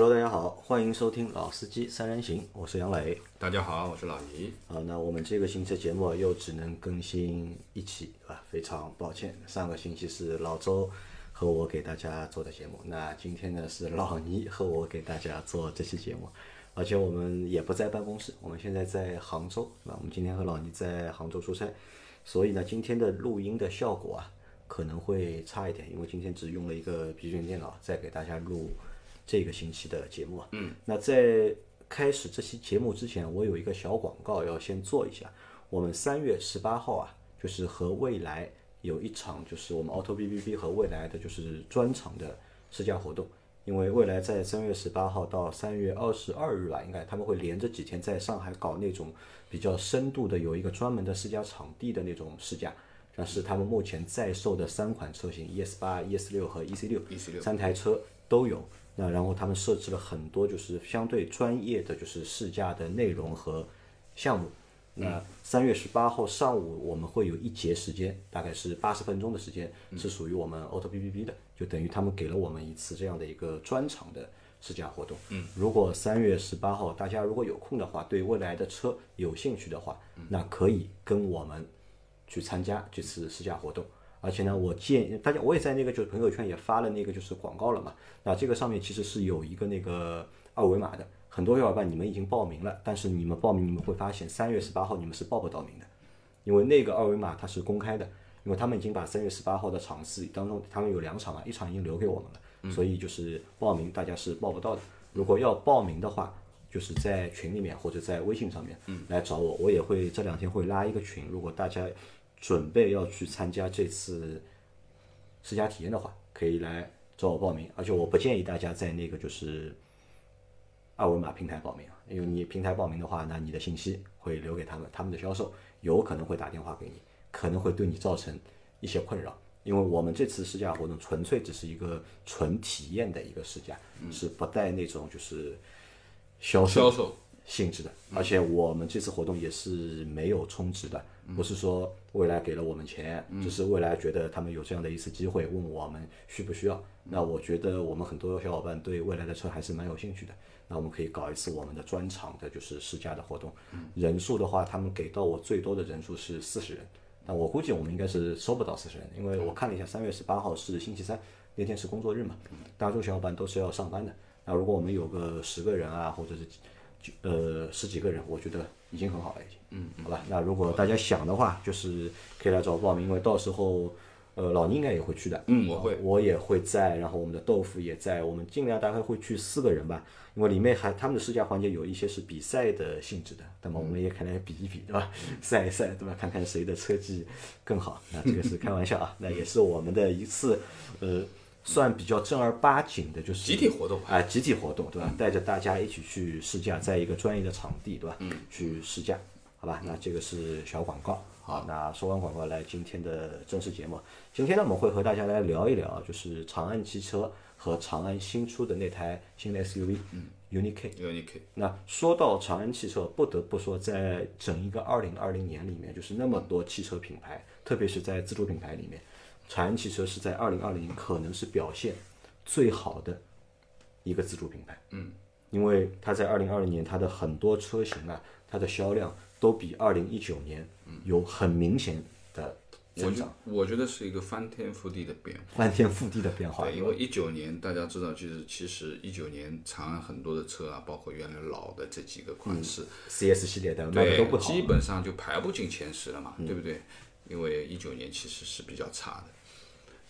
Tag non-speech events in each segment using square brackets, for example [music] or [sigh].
Hello，大家好，欢迎收听《老司机三人行》，我是杨磊。大家好，我是老倪。啊，那我们这个星期的节目又只能更新一期，对吧？非常抱歉，上个星期是老周和我给大家做的节目，那今天呢是老倪和我给大家做这期节目，而且我们也不在办公室，我们现在在杭州，对吧？我们今天和老倪在杭州出差，所以呢，今天的录音的效果啊可能会差一点，因为今天只用了一个笔记本电脑在给大家录这个星期的节目啊。嗯，那在开始这期节目之前，我有一个小广告要先做一下。我们三月十八号啊，就是和未来有一场，就是我们 Auto B B B 和未来的就是专场的试驾活动。因为未来在三月十八号到三月二十二日吧，应该他们会连着几天在上海搞那种比较深度的，有一个专门的试驾场地的那种试驾。那是他们目前在售的三款车型，ES 八、ES 六和 EC 六 EC6 三台车都有。那然后他们设置了很多就是相对专业的就是试驾的内容和项目。那三月十八号上午我们会有一节时间，大概是八十分钟的时间，是属于我们 Auto B B B 的，就等于他们给了我们一次这样的一个专场的试驾活动。嗯，如果三月十八号大家如果有空的话，对未来的车有兴趣的话，那可以跟我们去参加这次试驾活动。而且呢，我建议大家，我也在那个就是朋友圈也发了那个就是广告了嘛。那这个上面其实是有一个那个二维码的，很多小伙伴你们已经报名了，但是你们报名你们会发现三月十八号你们是报不到名的，因为那个二维码它是公开的，因为他们已经把三月十八号的场次当中，他们有两场嘛，一场已经留给我们了，所以就是报名大家是报不到的。如果要报名的话，就是在群里面或者在微信上面来找我，我也会这两天会拉一个群，如果大家准备要去参加这次试驾体验的话，可以来找我报名。而且我不建议大家在那个就是二维码平台报名啊，因为你平台报名的话，那你的信息会留给他们，他们的销售有可能会打电话给你，可能会对你造成一些困扰。因为我们这次试驾活动纯粹只是一个纯体验的一个试驾，是不带那种就是销售销售性质的，而且我们这次活动也是没有充值的，不是说未来给了我们钱，只是未来觉得他们有这样的一次机会，问我们需不需要。那我觉得我们很多小伙伴对未来的车还是蛮有兴趣的，那我们可以搞一次我们的专场的，就是试驾的活动。人数的话，他们给到我最多的人数是四十人，那我估计我们应该是收不到四十人，因为我看了一下，三月十八号是星期三，那天是工作日嘛，大多数小伙伴都是要上班的。那如果我们有个十个人啊，或者是就呃十几个人，我觉得已经很好了，已经。嗯，好吧。那如果大家想的话，就是可以来找我报名，因为到时候呃老倪应该也会去的。嗯我会我也会在，然后我们的豆腐也在，我们尽量大概会去四个人吧，因为里面还他们的试驾环节有一些是比赛的性质的，那么我们也可能比一比，对吧？赛一赛，对吧？看看谁的车技更好。那这个是开玩笑啊，那也是我们的一次呃。算比较正儿八经的，就是集体活动吧啊、集体活动，对吧？带着大家一起去试驾，在一个专业的场地，对吧？嗯，去试驾，好吧？那这个是小广告。好，那说完广告，来今天的正式节目。今天呢，我们会和大家来聊一聊，就是长安汽车和长安新出的那台新的 SUV，嗯，UNI-K。UNI-K 那说到长安汽车，不得不说，在整一个二零二零年里面，就是那么多汽车品牌，特别是在自主品牌里面，长安汽车是在二零二零年可能是表现最好的一个自主品牌。嗯，因为它在二零二零年，它的很多车型啊，它的销量都比二零一九年有很明显的我觉增长，我觉得是一个翻天覆地的变化。翻天覆地的变化。对，因为一九年大家知道，就是其实一九年长安很多的车啊，包括原来老的这几个款式，CS 系列的卖的对都不，好。嗯基本上就排不进前十了嘛，对不对？因为一九年其实是比较差的，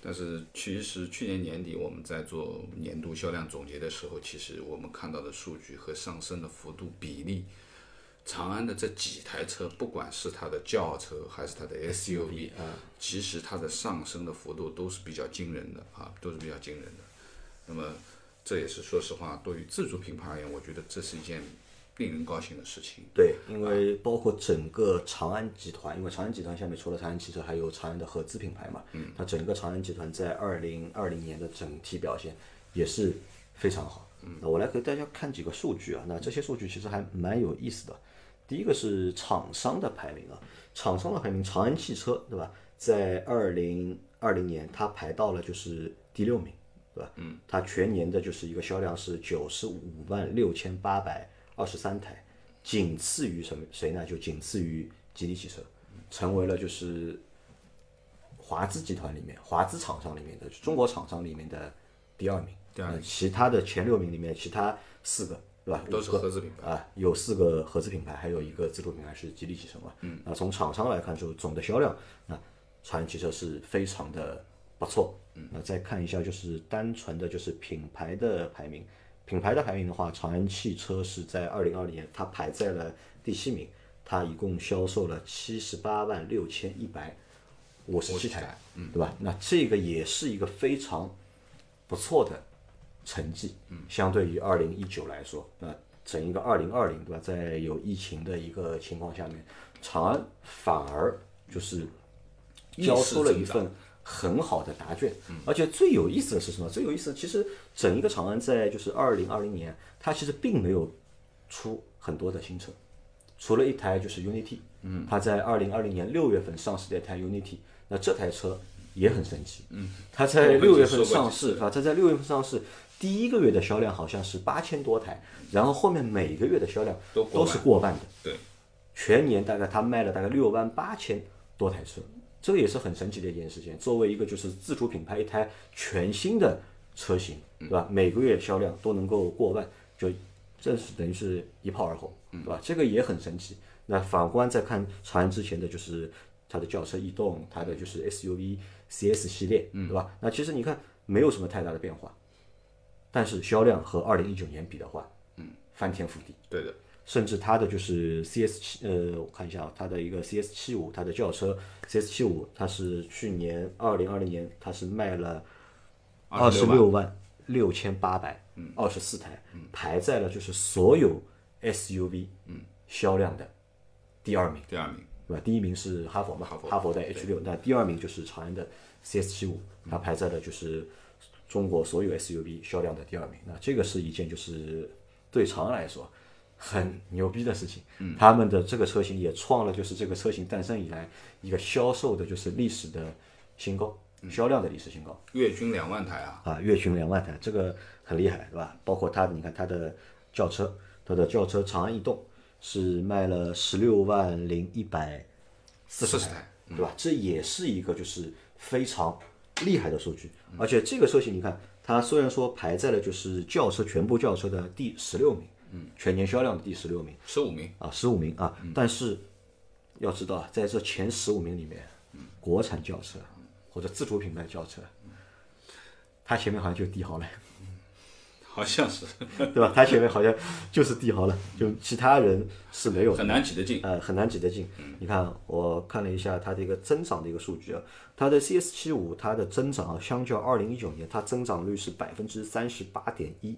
但是其实去年年底我们在做年度销量总结的时候，其实我们看到的数据和上升的幅度比例，长安的这几台车，不管是它的轿车还是它的 SUV，其实它的上升的幅度都是比较惊人的啊，都是比较惊人的。那么这也是说实话，对于自主品牌而言，我觉得这是一件令人高兴的事情。对，因为包括整个长安集团，因为长安集团下面除了长安汽车，还有长安的合资品牌嘛，嗯，它整个长安集团在二零二零年的整体表现也是非常好。嗯，那我来给大家看几个数据啊，那这些数据其实还蛮有意思的。第一个是厂商的排名啊，厂商的排名，长安汽车对吧？在二零二零年它排到了就是第六名，对对吧？嗯，它全年的就是一个销量是九十五万六千八百二十三台，仅次于什么谁呢？就仅次于吉利汽车，成为了就是华资集团里面华资厂商里面的中国厂商里面的第二名。第二名，其他的前六名里面，其他四个对吧？都是合资品牌啊，有四个合资品牌，还有一个自主品牌是吉利汽车嘛。嗯，那从厂商来看，就总的销量，那长安汽车是非常的不错。嗯，那再看一下，就是单纯的就是品牌的排名，品牌的排名的话，长安汽车是在二零二零年它排在了第七名，它一共销售了七十八万六千一百五十七台，嗯，对吧？那这个也是一个非常不错的。成绩，嗯，相对于二零一九来说，那整一个二零二零，对吧？在有疫情的一个情况下面，长安反而就是交出了一份很好的答卷，而且最有意思的是什么？最有意思，其实整一个长安在就是二零二零年，它其实并没有出很多的新车，除了一台就是 UNI-T，嗯，它在二零二零年六月份上市的一台 UNI-T，那这台车也很神奇，嗯，它在六月份上市啊，它在六月份上市。第一个月的销量好像是八千多台，然后后面每个月的销量都是过万的。对，全年大概它卖了大概六万八千多台车，这个也是很神奇的一件事情。作为一个就是自主品牌，一台全新的车型，对吧？每个月销量都能够过万，就这是等于是一炮而红，对吧？这个也很神奇。那反观再看长安之前的就是它的轿车逸动，它的就是 SUV CS 系列，对吧？那其实你看没有什么太大的变化。但是销量和二零一九年比的话，嗯，翻天覆地。对的，甚至它的就是 CS 七，呃，我看一下啊，它的一个 CS 七五，它的轿车 CS 七五，它是去年二零二零年它是卖了二十六万。六千八百二十四台，排在了就是所有 SUV 嗯。销量的第二名。第二名，对吧？第一名是哈佛嘛，哈佛。的 H 六，那第二名就是长安的 CS 七五，它排在了就是。中国所有 SUV 销量的第二名，那这个是一件就是对长安来说很牛逼的事情。嗯，他们的这个车型也创了就是这个车型诞生以来一个销售的就是历史的新高，销量的历史新高，月均两万台啊！啊，月均两万台，这个很厉害，对吧？包括它，你看它的轿车，它的轿车长安逸动是卖了十六万零一百四十台，对吧？这也是一个就是非常。厉害的数据，而且这个车型你看，它虽然说排在了就是轿车全部轿车的第十六名，嗯，全年销量的第十六名，十五名啊，十五名啊，但是要知道啊，在这前十五名里面，国产轿车或者自主品牌轿车，它前面好像就帝豪了。好像是，[laughs] 对吧？它前面好像就是帝豪了，就其他人是没有很难挤得进，呃，很难挤得进。你看，我看了一下它的一个增长的一个数据啊，它的 CS 七五它的增长啊，相较二零一九年，它增长率是百分之三十八点一，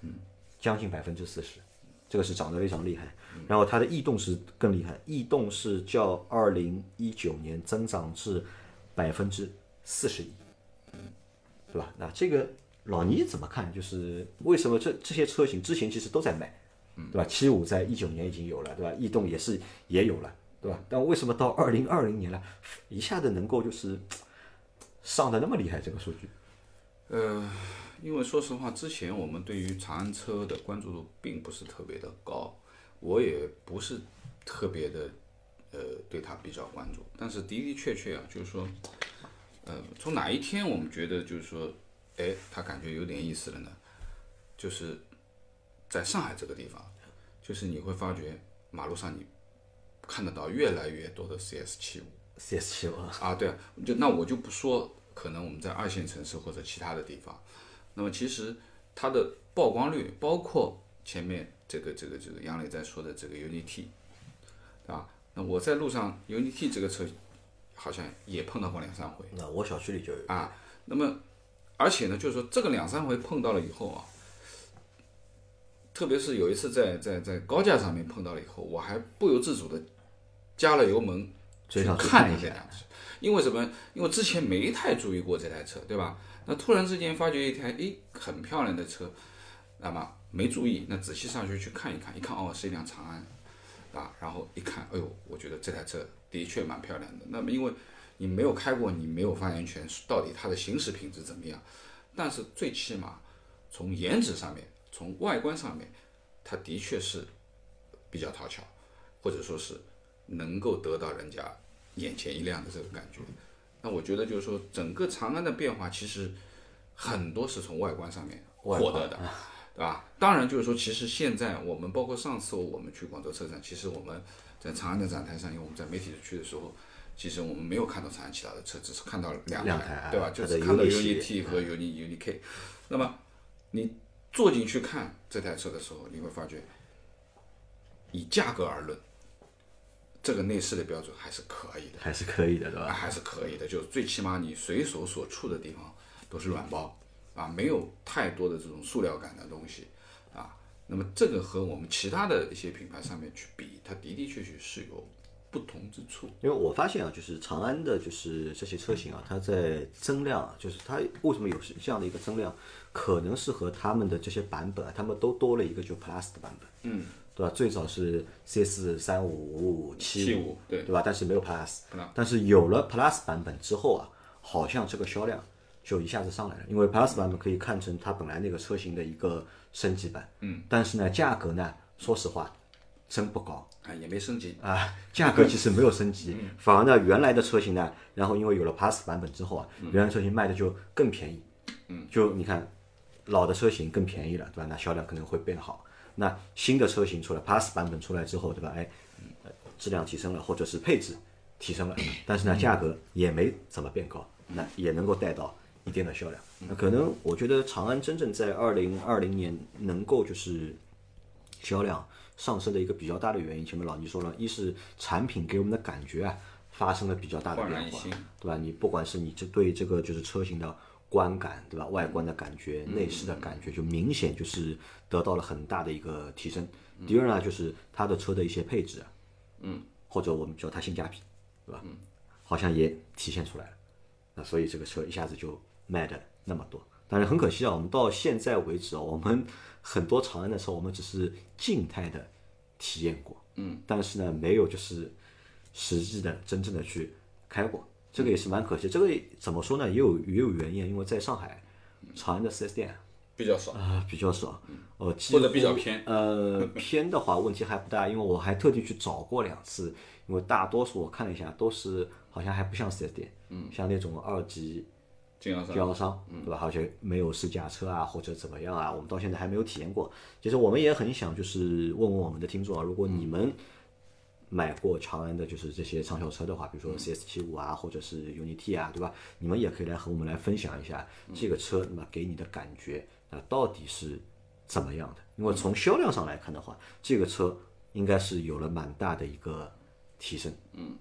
嗯，将近百分之四十，这个是涨得非常厉害。然后它的异动是更厉害，异动是较二零一九年增长至百分之四十一，对吧？那这个。老倪怎么看？就是为什么这这些车型之前其实都在卖，对吧？七五在一九年已经有了，对吧？逸动也是也有了，对吧？但为什么到二零二零年了，一下子能够就是上的那么厉害？这个数据？呃，因为说实话，之前我们对于长安车的关注度并不是特别的高，我也不是特别的呃对它比较关注。但是的的确确啊，就是说，呃，从哪一天我们觉得就是说。哎，他感觉有点意思了呢，就是在上海这个地方，就是你会发觉马路上你看得到越来越多的 CS 七五，CS 七五啊，对啊，就那我就不说，可能我们在二线城市或者其他的地方，那么其实它的曝光率，包括前面这个这个这个杨磊在说的这个 UNI-T，对吧？那我在路上 UNI-T 这个车好像也碰到过两三回，那我小区里就有啊，那么。而且呢，就是说这个两三回碰到了以后啊，特别是有一次在在在高架上面碰到了以后，我还不由自主的加了油门去看一下，因为什么？因为之前没太注意过这台车，对吧？那突然之间发觉一台诶很漂亮的车，那么没注意，那仔细上去去看一看，一看哦是一辆长安，啊，然后一看，哎呦，我觉得这台车的确蛮漂亮的。那么因为你没有开过，你没有发言权，到底它的行驶品质怎么样？但是最起码从颜值上面，从外观上面，它的确是比较讨巧，或者说是能够得到人家眼前一亮的这个感觉。那我觉得就是说，整个长安的变化其实很多是从外观上面获得的，对吧？当然就是说，其实现在我们包括上次我们去广州车展，其实我们在长安的展台上，因为我们在媒体去的时候，其实我们没有看到长安其他的车，只是看到两两台对吧？就是看到 Uni 系 Uni T 和 Uni Uni K。那么你坐进去看这台车的时候，你会发觉，以价格而论，这个内饰的标准还是可以的。还是可以的，对吧？啊还是可以的，就最起码你随手所触的地方都是软包啊，没有太多的这种塑料感的东西啊。那么这个和我们其他的一些品牌上面去比，它的的确确是有不同之处。因为我发现啊，就是长安的，就是这些车型啊，它在增量啊，就是它为什么有这样的一个增量，可能是和他们的这些版本啊，他们都多了一个就 Plus 的版本，嗯，对吧？最早是 CS 三五五五七75对。对吧？但是没有 Plus，Plus 但是有了 Plus 版本之后啊，好像这个销量就一下子上来了，因为 Plus 版本可以看成它本来那个车型的一个升级版，嗯，但是呢，价格呢，说实话，真不高。啊，也没升级，啊，价格其实没有升级，[laughs] 反而呢，原来的车型呢，然后因为有了 Plus 版本之后啊，原来车型卖的就更便宜，嗯，就你看老的车型更便宜了，对吧？那销量可能会变好。那新的车型出来，Plus 版本出来之后，对吧？哎，呃质量提升了，或者是配置提升了，[coughs] 但是呢，价格也没怎么变高，那也能够带到一定的销量。那可能我觉得长安真正在二零二零年能够就是销量上升的一个比较大的原因，前面老倪说了，一是产品给我们的感觉啊发生了比较大的变化对吧？你不管是你这对这个就是车型的观感，对吧？外观的感觉、内饰的感觉，就明显就是得到了很大的一个提升。第二呢，就是它的车的一些配置啊，嗯，或者我们叫它性价比，对吧？嗯，好像也体现出来了。那所以这个车一下子就卖的那么多。但是很可惜啊，我们到现在为止啊，我们很多长安的车，我们只是静态的体验过，嗯，但是呢，没有就是实际的真正的去开过，这个也是蛮可惜。这个怎么说呢？也有也有原因，因为在上海，长安的 4S 店比较少。啊、比较少，哦，几或者比较偏呃，[laughs] 偏的话问题还不大，因为我还特地去找过两次，因为大多数我看了一下，都是好像还不像 4S 店，嗯，像那种二级经销商经销商，对吧？而且没有试驾车啊，或者怎么样啊，我们到现在还没有体验过。其实我们也很想就是问问我们的听众啊，如果你们买过长安的就是这些畅销车的话，比如说 CS 七五啊，或者是 UNI-T 啊，对吧？你们也可以来和我们来分享一下这个车，那么给你的感觉，那到底是怎么样的？因为从销量上来看的话，这个车应该是有了蛮大的一个提升，嗯，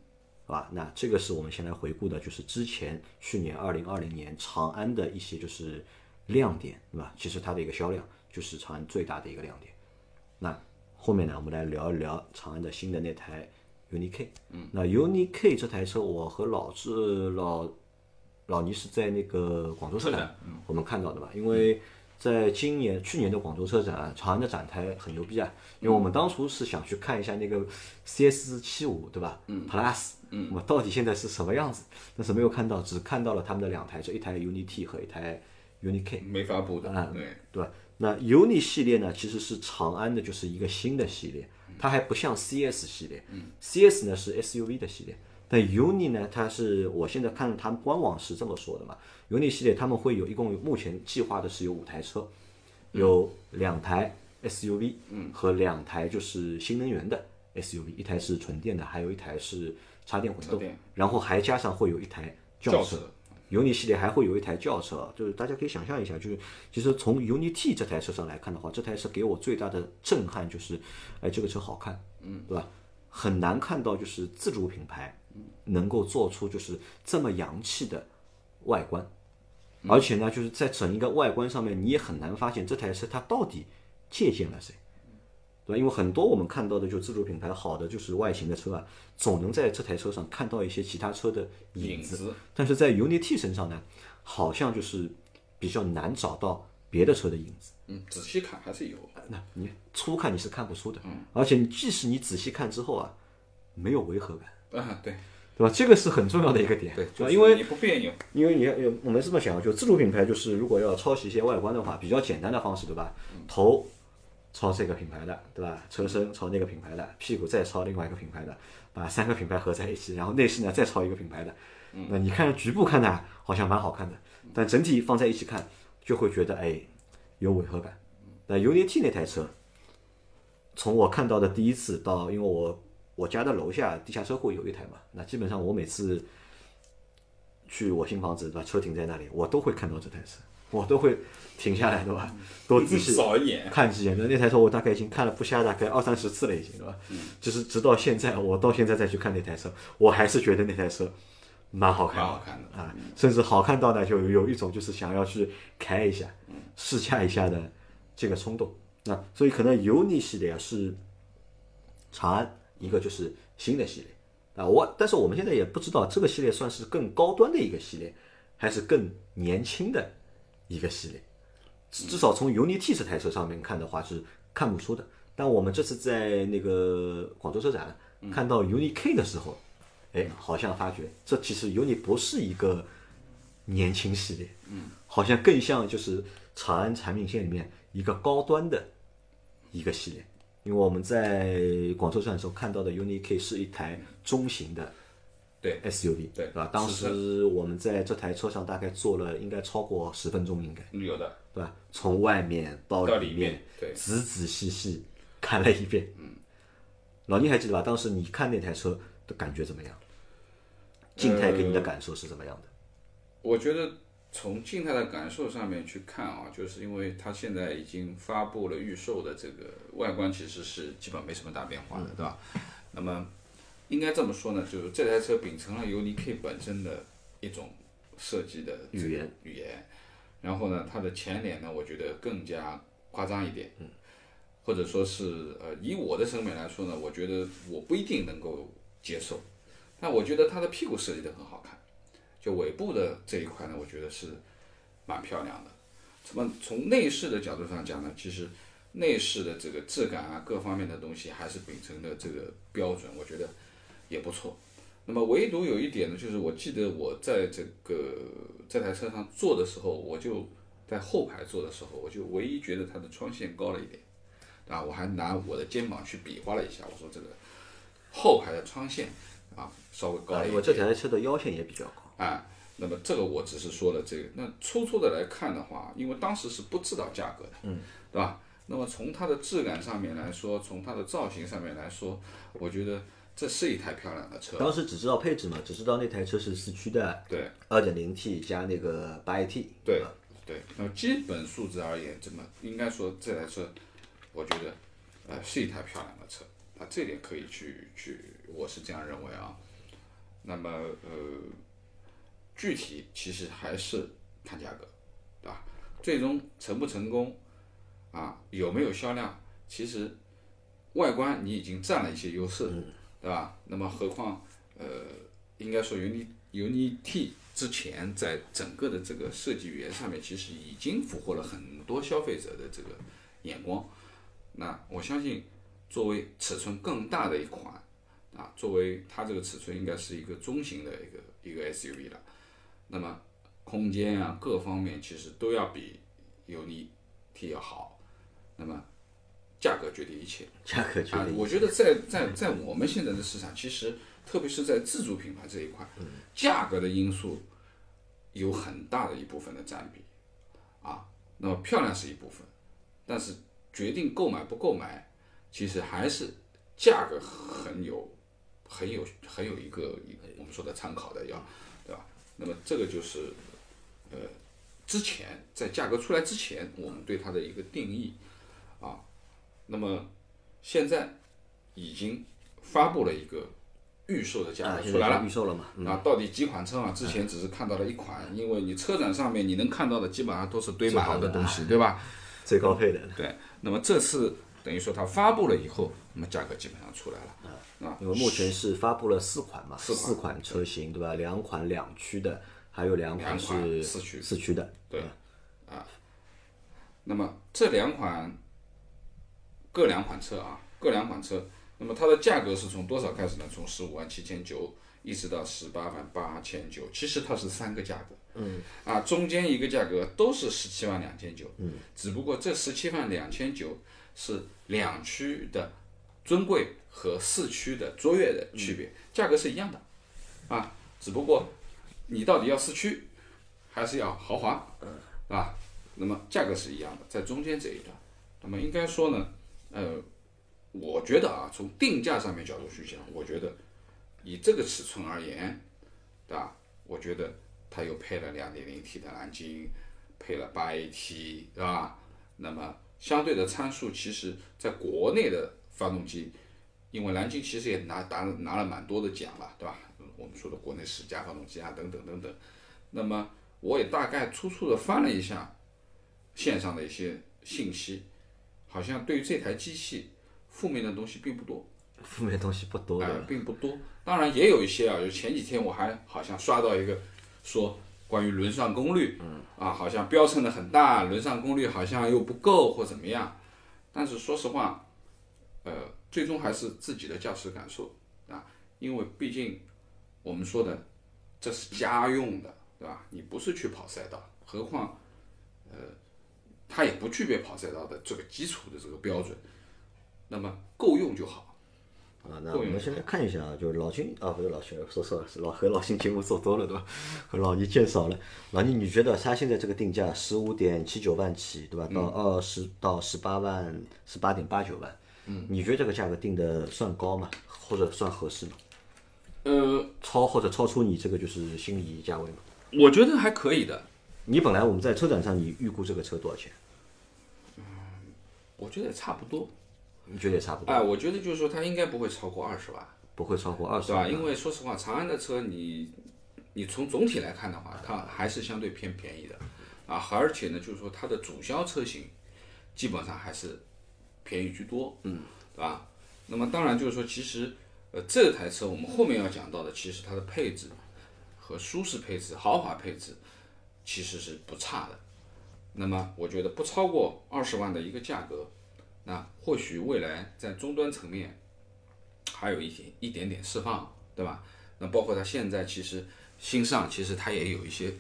好吧？那这个是我们先来回顾的，就是之前去年二零二零年长安的一些就是亮点，对吧？其实它的一个销量就是长安最大的一个亮点。那后面呢，我们来聊一聊长安的新的那台 UNI K。嗯，那 UNI K 这台车，我和老志老老倪是在那个广州车展我们看到的嘛，因为在今年去年的广州车展啊，长安的展台很牛逼啊，因为我们当初是想去看一下那个 CS 七五对吧？嗯，Plus，嗯，我到底现在是什么样子？但是没有看到，只看到了他们的两台车，一台 UNI T 和一台 UNI K。没发布的，啊对，对吧？那 UNI 系列呢，其实是长安的，就是一个新的系列，它还不像 CS 系列、c s 呢是 SUV 的系列，但 UNI 呢，它是我现在看他们官网是这么说的嘛，UNI 系列他们会有一共有目前计划的是有五台车，有两台 SUV，和两台就是新能源的 SUV，一台是纯电的，还有一台是插电混动，然后还加上会有一台轿车轿车。UNI 系列还会有一台轿车，就是大家可以想象一下，就是其实从 UNI T 这台车上来看的话，这台车给我最大的震撼就是，哎，这个车好看，嗯，对吧？很难看到就是自主品牌能够做出就是这么洋气的外观，而且呢，就是在整一个外观上面，你也很难发现这台车它到底借鉴了谁。对吧？因为很多我们看到的就自主品牌好的就是外形的车啊，总能在这台车上看到一些其他车的影子，影子但是在 UNI T 身上呢，好像就是比较难找到别的车的影子。嗯，仔细看还是有，那你初看你是看不出的，嗯而且你即使你仔细看之后啊，没有违和感，啊，对，对吧？这个是很重要的一个点，对，吧？就是因为你不别扭，因为你要有我们这么想，就自主品牌就是如果要抄袭一些外观的话，比较简单的方式，对吧？头抄这个品牌的，对吧？车身抄那个品牌的，屁股再抄另外一个品牌的，把三个品牌合在一起，然后内饰呢再抄一个品牌的。那你看局部看呢，好像蛮好看的，但整体放在一起看，就会觉得哎有违和感。那 UNI-T 那台车，从我看到的第一次到，因为我我家的楼下地下车库有一台嘛，那基本上我每次去我新房子，把？车停在那里，我都会看到这台车，我都会停下来，对吧？多仔细扫一眼，看几眼。那那台车我大概已经看了不下大概二三十次了，已经，对吧？就是直到现在，我到现在再去看那台车，我还是觉得那台车蛮好看的，蛮好看的啊，甚至好看到呢，就有一种就是想要去开一下、试驾一下的这个冲动。那所以可能 UNI 系列啊是长安一个就是新的系列啊，我但是我们现在也不知道这个系列算是更高端的一个系列，还是更年轻的一个系列。至至少从 UNI-T 这台车上面看的话是看不出的。但我们这次在那个广州车展看到 UNI-K 的时候，哎，好像发觉这其实 UNI 不是一个年轻系列，嗯，好像更像就是长安产品线里面一个高端的一个系列。因为我们在广州站的时候看到的 UNI-K 是一台中型的对 SUV，对是吧？当时我们在这台车上大概坐了应该超过十分钟，应该有的对吧？从外面到到里面里面，对仔仔细细看了一遍。嗯，老倪还记得吧？当时你看那台车的感觉怎么样？静态给你的感受是怎么样的？我觉得从静态的感受上面去看啊，就是因为它现在已经发布了预售的这个外观，其实是基本没什么大变化的，对吧？那么应该这么说呢，就是这台车秉承了尤尼 K 本身的一种设计的语言语言，然后呢，它的前脸呢，我觉得更加夸张一点，嗯，或者说是呃，以我的审美来说呢，我觉得我不一定能够接受，但我觉得它的屁股设计的很好看。就尾部的这一块呢，我觉得是蛮漂亮的。那么从内饰的角度上讲呢，其实内饰的这个质感啊，各方面的东西还是秉承的这个标准，我觉得也不错。那么唯独有一点呢，就是我记得我在这个这台车上坐的时候，我就在后排坐的时候，我就唯一觉得它的窗线高了一点，啊，我还拿我的肩膀去比划了一下，我说这个后排的窗线啊稍微高啊，了一点。我这台车的腰线也比较高。啊，那么这个我只是说了这个，那粗粗的来看的话，因为当时是不知道价格的，嗯，对吧？那么从它的质感上面来说，从它的造型上面来说，我觉得这是一台漂亮的车。当时只知道配置嘛，只知道那台车是四驱的，对二点零 T 加那个八 AT，对对，那么基本素质而言，这么应该说这台车，我觉得呃是一台漂亮的车，啊，这点可以去去，我是这样认为啊。那么呃，具体其实还是看价格，对吧？最终成不成功，啊，有没有销量，其实外观你已经占了一些优势，对吧？那么何况呃，应该说 Uni Uni-T 之前在整个的这个设计语言上面，其实已经俘获了很多消费者的这个眼光。那我相信，作为尺寸更大的一款啊，作为它这个尺寸应该是一个中型的一个一个 SUV 了。那么空间啊各方面其实都要比 Uni-T 要好。那么价格决定一切。价格决啊，定。我觉得在在在我们现在的市场，其实特别是在自主品牌这一块，价格的因素有很大的一部分的占比，啊，那么漂亮是一部分，但是决定购买不购买，其实还是价格很有很有很有一个一个我们说的参考的要，对吧？那么这个就是呃之前在价格出来之前，我们对它的一个定义啊，那么现在已经发布了一个预售的价啊，格出来了预。售了嘛？嗯，啊，到底几款车啊？之前只是看到了一款，因为你车展上面你能看到的基本上都是堆满了的东西，对吧？[laughs] 最高配的。对。那么这次等于说它发布了以后，那么价格基本上出来了。啊，因为目前是发布了四款嘛，四款车型对吧？两款两驱的，还有两款两款是四驱四驱的。对，啊，那么这两款各两款车啊，各两款车，那么它的价格是从多少开始呢？从十五万七千九一直到十八万八千九，其实它是三个价格。嗯。啊，中间一个价格都是十七万两千九。嗯。只不过这十七万两千九是两驱的尊贵和四驱的卓越的区别，价格是一样的。啊，只不过你到底要四驱，还是要豪华？嗯。啊，那么价格是一样的，在中间这一段。那么应该说呢，呃，我觉得啊，从定价上面角度去讲，我觉得以这个尺寸而言，对吧？我觉得它又配了 2.0T 的蓝鲸，配了 8AT，对吧？那么相对的参数，其实在国内的发动机，因为蓝鲸其实也拿拿拿了蛮多的奖了，对吧？我们说的国内十佳发动机啊，等等等等。那么我也大概粗粗的翻了一下线上的一些信息。好像对于这台机器，负面的东西并不多，负面东西不多，哎，并不多。当然也有一些啊，就前几天我还好像刷到一个说关于轮上功率，嗯，啊，好像标称的很大，轮上功率好像又不够或怎么样。但是说实话，呃，最终还是自己的驾驶感受啊，因为毕竟我们说的这是家用的，对吧？你不是去跑赛道，何况，呃。它也不具备跑赛道的这个基础的这个标准，那么够用就好。啊，那我们先来看一下啊，就是老金啊，不是老秦，说错了，是老和老金节目做多了对吧？和老倪见少了。老倪，你觉得他现在这个定价十五点七九万起，对吧？到二十到十八万，十八点八九万。嗯。你觉得这个价格定的算高吗？或者算合适吗？呃，超或者超出你这个就是心理价位吗？我觉得还可以的。你本来我们在车展上，你预估这个车多少钱？嗯，我觉得也差不多。你觉得也差不多？哎，我觉得就是说，它应该不会超过二十万。不会超过二十万，对吧？因为说实话，长安的车，你你从总体来看的话，它还是相对偏便宜的啊。而且呢，就是说它的主销车型基本上还是便宜居多，嗯，对吧？那么当然就是说，其实呃，这台车我们后面要讲到的，其实它的配置和舒适配置、豪华配置。其实是不差的，那么我觉得不超过二十万的一个价格，那或许未来在终端层面还有一点一点点释放，对吧？那包括它现在其实新上，其实它也有一些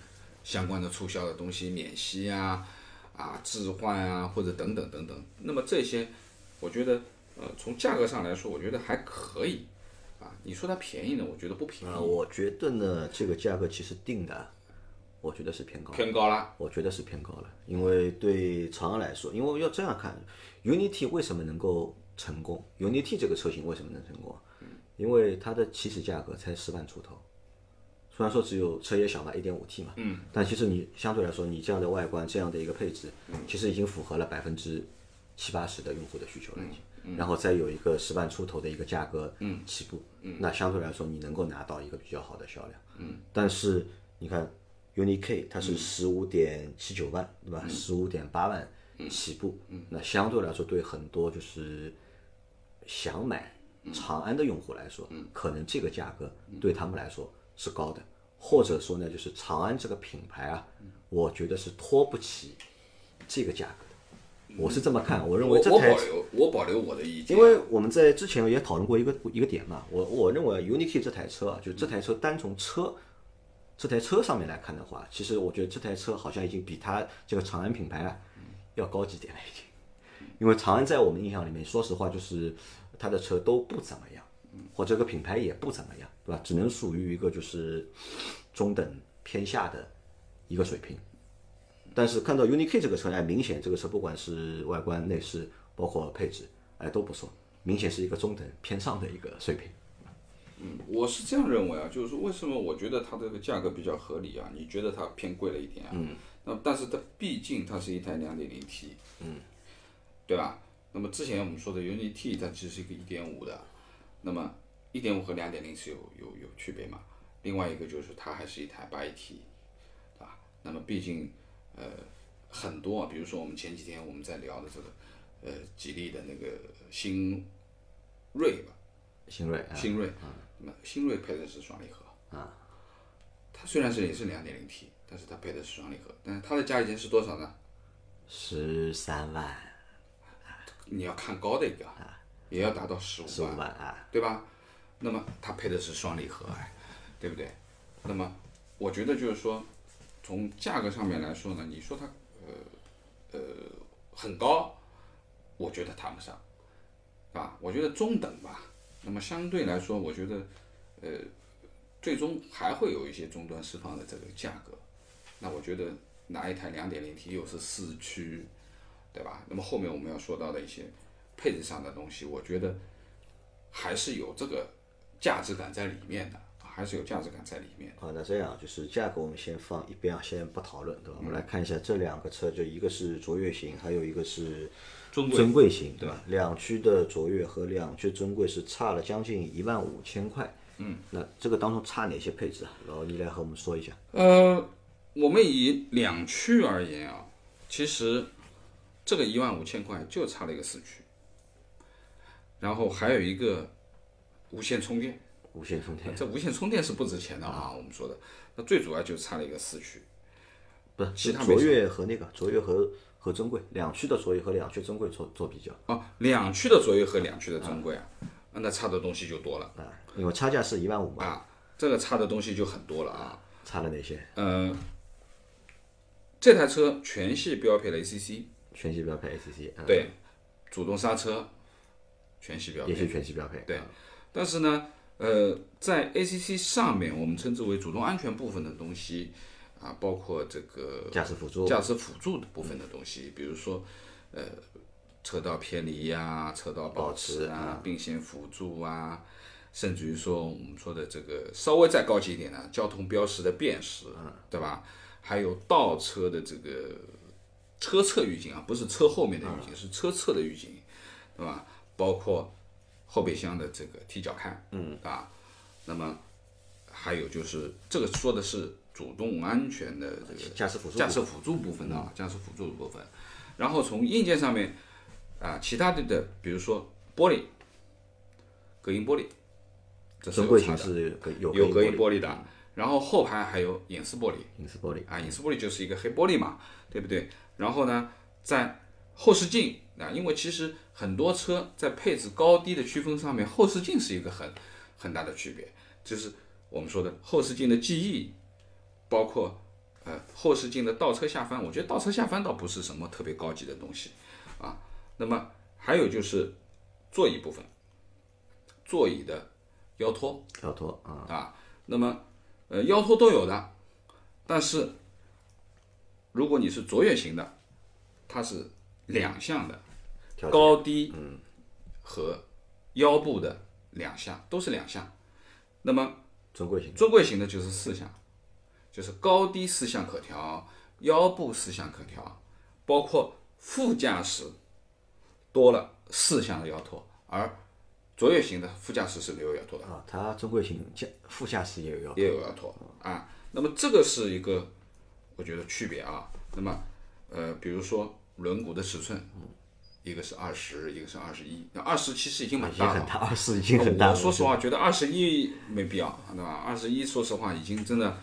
相关的促销的东西，免息啊，啊置换啊，或者等等等等。那么这些，我觉得呃从价格上来说，我觉得还可以啊。你说它便宜呢？我觉得不便宜。我觉得呢，这个价格其实定的。我觉得是偏高，偏高了。我觉得是偏高了，因为对长安来说，因为要这样看，UNI-T 为什么能够成功？UNI-T 这个车型为什么能成功？因为它的起始价格才十万出头，虽然说只有车也小嘛，一点五 T 嘛，嗯，但其实你相对来说，你这样的外观，这样的一个配置，其实已经符合了百分之七八十的用户的需求了，已经。然后再有一个十万出头的一个价格起步，那相对来说你能够拿到一个比较好的销量，嗯，但是你看。UNI-K 它是十五点七九万，对吧？十五点八万起步，那相对来说对很多就是想买长安的用户来说，可能这个价格对他们来说是高的，或者说呢，就是长安这个品牌啊，我觉得是拖不起这个价格的。我是这么看，我认为这台我保留我保留我的意见，因为我们在之前也讨论过一个一个点嘛，我我认为 UNI-K 这台车啊，就这台车单从车。这台车上面来看的话，其实我觉得这台车好像已经比它这个长安品牌啊要高级点了，已经。因为长安在我们印象里面，说实话就是它的车都不怎么样，或这个品牌也不怎么样，对吧？只能属于一个就是中等偏下的一个水平。但是看到 UNI-K 这个车，哎，明显这个车不管是外观、内饰，包括配置，哎都不错，明显是一个中等偏上的一个水平。嗯，我是这样认为啊，就是说为什么我觉得它这个价格比较合理啊？你觉得它偏贵了一点啊？嗯。那但是它毕竟它是一台两点零 T，嗯，对吧？那么之前我们说的 UNI-T 它其实是一个一点五的，那么一点五和两点零是有有有区别嘛？另外一个就是它还是一台八 AT，对吧？那么毕竟呃很多，啊，比如说我们前几天我们在聊的这个呃吉利的那个新锐吧，新锐，新锐，嗯。那么新锐配的是双离合，啊，它虽然是也是两点零 T，但是它配的是双离合，但是它的加一件是多少呢？十三万，你要看高的一个，也要达到十五万，对吧？那么它配的是双离合，哎，对不对？那么我觉得就是说，从价格上面来说呢，你说它呃呃很高，我觉得谈不上，啊，我觉得中等吧。那么相对来说，我觉得呃最终还会有一些终端释放的这个价格。那我觉得拿一台两点零 T 又是四驱，对吧？那么后面我们要说到的一些配置上的东西，我觉得还是有这个价值感在里面的，还是有价值感在里面。啊，那这样就是价格我们先放一边啊，先不讨论，对吧？我们来看一下这两个车，就一个是卓越型，还有一个是尊贵尊贵型，对吧？两驱的卓越和两驱尊贵是差了将近一万五千块。嗯，那这个当中差哪些配置啊？然后你来和我们说一下。呃，我们以两驱而言啊，其实这个一万五千块就差了一个四驱，然后还有一个无线充电。无线充电这无线充电是不值钱的啊，我们说的，那最主要就差了一个四驱。不是其他卓越和那个卓越和和尊贵两驱的卓越和两驱尊贵做做比较哦，两驱的卓越和两驱的尊贵啊，那差的东西就多了啊，因为差价是一万五嘛，啊，这个差的东西就很多了啊。差了哪些？呃，这台车全系标配了 ACC，全系标配 ACC，啊对，主动刹车全系标配，也是全系标配。对，但是呢，呃，在 ACC 上面，我们称之为主动安全部分的东西啊，包括这个驾驶辅助驾驶辅助的部分的东西，比如说呃，车道偏离呀、车道保持啊、并线辅助啊，甚至于说我们说的这个稍微再高级一点的交通标识的辨识，对吧？还有倒车的这个车侧预警啊，不是车后面的预警，是车侧的预警，对吧？包括后备箱的这个踢脚看，嗯啊，那么还有就是这个说的是主动安全的这个驾驶辅助驾驶辅助部分啊，驾驶辅助的部分。然后从硬件上面啊，其他的的，比如说玻璃、隔音玻璃，这是尊贵有差的，型是有有隔音玻璃的。然后后排还有隐私玻璃，隐私玻璃，啊，隐私玻璃就是一个黑玻璃嘛，对不对？然后呢，在后视镜啊，因为其实很多车在配置高低的区分上面，后视镜是一个很很大的区别，就是我们说的后视镜的记忆，包括呃后视镜的倒车下翻，我觉得倒车下翻倒不是什么特别高级的东西啊。那么还有就是座椅部分，座椅的腰托，腰托啊，啊，那么呃腰托都有的，但是如果你是卓越型的，它是两项的，高低和腰部的两项都是两项，那么尊贵型尊贵型的就是四项，就是高低四项可调，腰部四项可调，包括副驾驶多了四项的腰托，而卓越型的副驾驶是没有腰托的。啊，它尊贵型驾副驾驶也有腰托也有腰托啊。那么这个是一个我觉得区别啊。那么呃，比如说轮毂的尺寸，一个是二十，一个是二十一。那二十其实已经蛮大了。二十已经很大了。我说实话，觉得二十一没必要，对吧？二十一说实话已经真的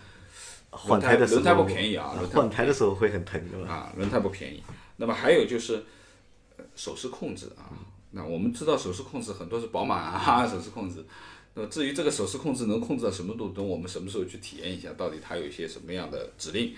换胎的时候轮胎不便宜啊轮胎换胎的时候会很疼的吧？啊，轮胎不便宜。那么还有就是呃手势控制啊，那我们知道手势控制很多是宝马啊 [laughs] 手势控制。那么至于这个手势控制能控制到什么度，等我们什么时候去体验一下，到底它有一些什么样的指令。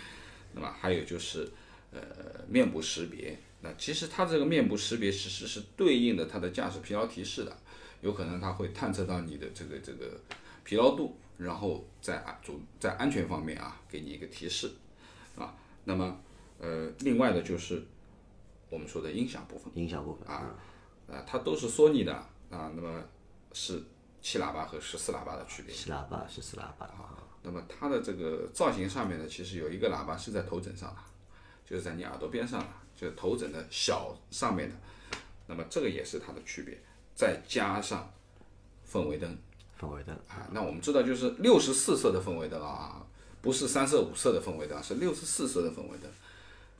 那么还有就是呃面部识别，那其实它这个面部识别其实是对应的它的驾驶疲劳提示的，有可能它会探测到你的这个这个疲劳度，然后在安主在安全方面啊给你一个提示啊。那么呃另外的就是我们说的音响部分。音响部分啊，啊，它都是索尼的啊，那么是七喇叭和十四喇叭的区别。七喇叭十四喇叭啊，那么它的这个造型上面呢，其实有一个喇叭是在头枕上的，就是在你耳朵边上的，就是头枕的小上面的。那么这个也是它的区别，再加上氛围灯氛围灯啊，那我们知道就是六十四色的氛围灯啊，不是三色五色的氛围灯，是六十四色的氛围灯。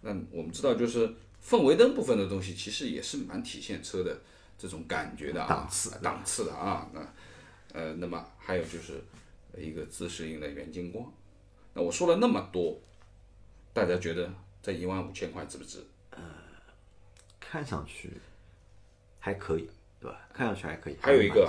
那我们知道就是氛围灯部分的东西，其实也是蛮体现车的这种感觉的啊，档次档次的啊。那呃，那么还有就是一个自适应的远近光。那我说了那么多，大家觉得这一万五千块值不值？看上去还可以，对吧？看上去还可以。还有一个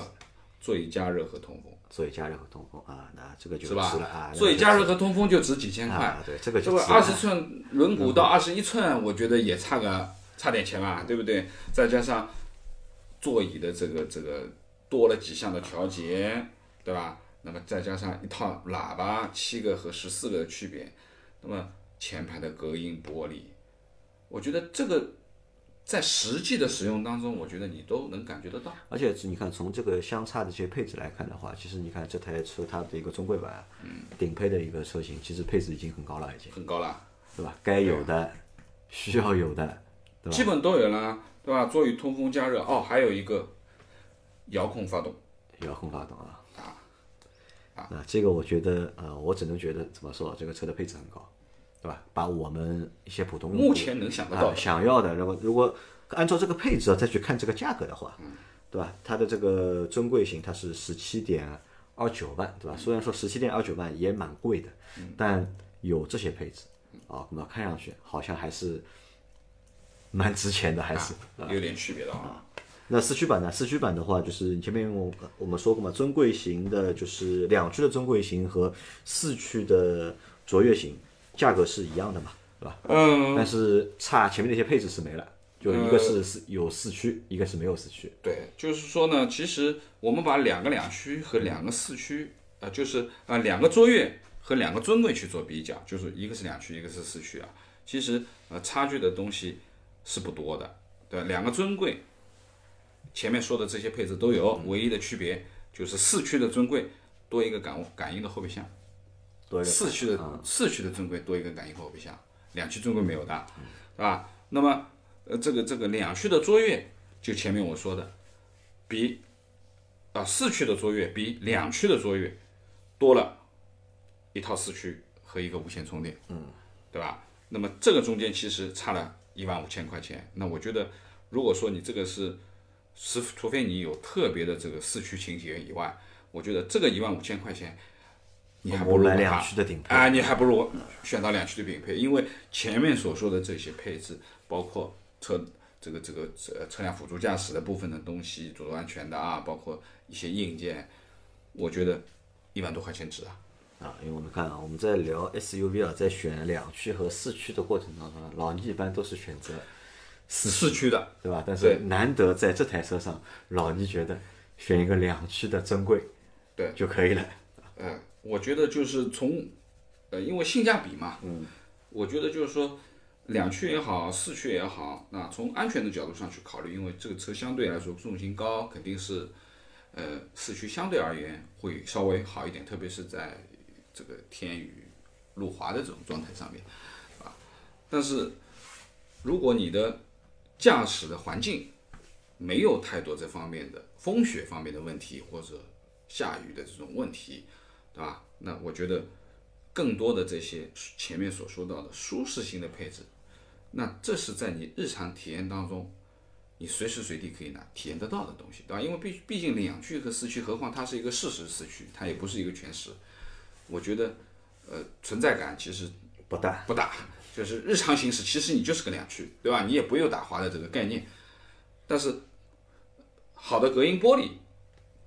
蛮座椅加热和通风，座椅加热和通风啊，那这个就是吧值了啊。？座椅加热和通风就值几千块啊，，对，这个二十寸轮毂到二十一寸，我觉得也差个差点钱吧，对不对？再加上座椅的这个这个多了几项的调节，对吧？那么再加上一套喇叭七个和十四个的区别，那么前排的隔音玻璃，我觉得这个在实际的使用当中，我觉得你都能感觉得到。而且你看，从这个相差的这些配置来看的话，其实你看这台车它的一个中规版，嗯顶配的一个车型，其实配置已经很高了，已经，很高了，对吧？该有的，需要有的，对吧？基本都有了，对吧？座椅通风加热，哦，还有一个遥控发动，遥控发动啊。那这个我觉得，呃，我只能觉得怎么说，这个车的配置很高，对吧？把我们一些普通目前能想得到想要的，然后如果按照这个配置啊再去看这个价格的话，嗯对吧？它的这个尊贵型它是十七点二九万，对吧？虽然说十七点二九万也蛮贵的，嗯但有这些配置啊，那么看上去好像还是蛮值钱的，还是。有点区别的啊。那四驱版呢？四驱版的话，就是前面我我们说过嘛，尊贵型的就是两驱的尊贵型和四驱的卓越型价格是一样的嘛，对吧？嗯，但是差前面那些配置是没了，就一个是四有四驱，一个是没有四驱。对，就是说呢，其实我们把两个两驱和两个四驱，呃，就是呃两个卓越和两个尊贵去做比较，就是一个是两驱，一个是四驱啊，其实呃差距的东西是不多的，对吧，两个尊贵，前面说的这些配置都有，唯一的区别就是四驱的尊贵多一个感感应的后备箱。多一个四驱的四驱的尊贵多一个感应后备箱，两驱尊贵没有的，是吧？那么呃，这个这个两驱的卓越，就前面我说的，比啊四驱的卓越比两驱的卓越多了一套四驱和一个无线充电，嗯，对吧？那么这个中间其实差了一万五千块钱，那我觉得如果说你这个是是除非你有特别的这个四驱情节以外，我觉得这个一万五千块钱。你还不如买两驱的顶配啊，你还不如选到两驱的顶配，因为前面所说的这些配置，包括车这个这个呃车辆辅助驾驶的部分的东西，主动安全的啊，包括一些硬件，我觉得一万多块钱值啊。啊，因为我们看啊，我们在聊 SUV 啊，在选两驱和四驱的过程当中啊，老倪一般都是选择四四驱的，对吧？但是难得在这台车上，老倪觉得选一个两驱的珍贵，对就可以了。呃，我觉得就是从，呃，因为性价比嘛，嗯，我觉得就是说，两驱也好，四驱也好，那从安全的角度上去考虑，因为这个车相对来说重心高，肯定是，呃，四驱相对而言会稍微好一点，特别是在这个天雨路滑的这种状态上面，啊，但是如果你的驾驶的环境没有太多这方面的风雪方面的问题，或者下雨的这种问题，对吧？那我觉得更多的这些前面所说到的舒适性的配置，那这是在你日常体验当中，你随时随地可以拿体验得到的东西，对吧？因为毕毕竟两驱和四驱，何况它是一个适时四驱，它也不是一个全时，我觉得呃存在感其实不大，不大，就是日常行驶，其实你就是个两驱，对吧？你也不用打滑的这个概念，但是好的隔音玻璃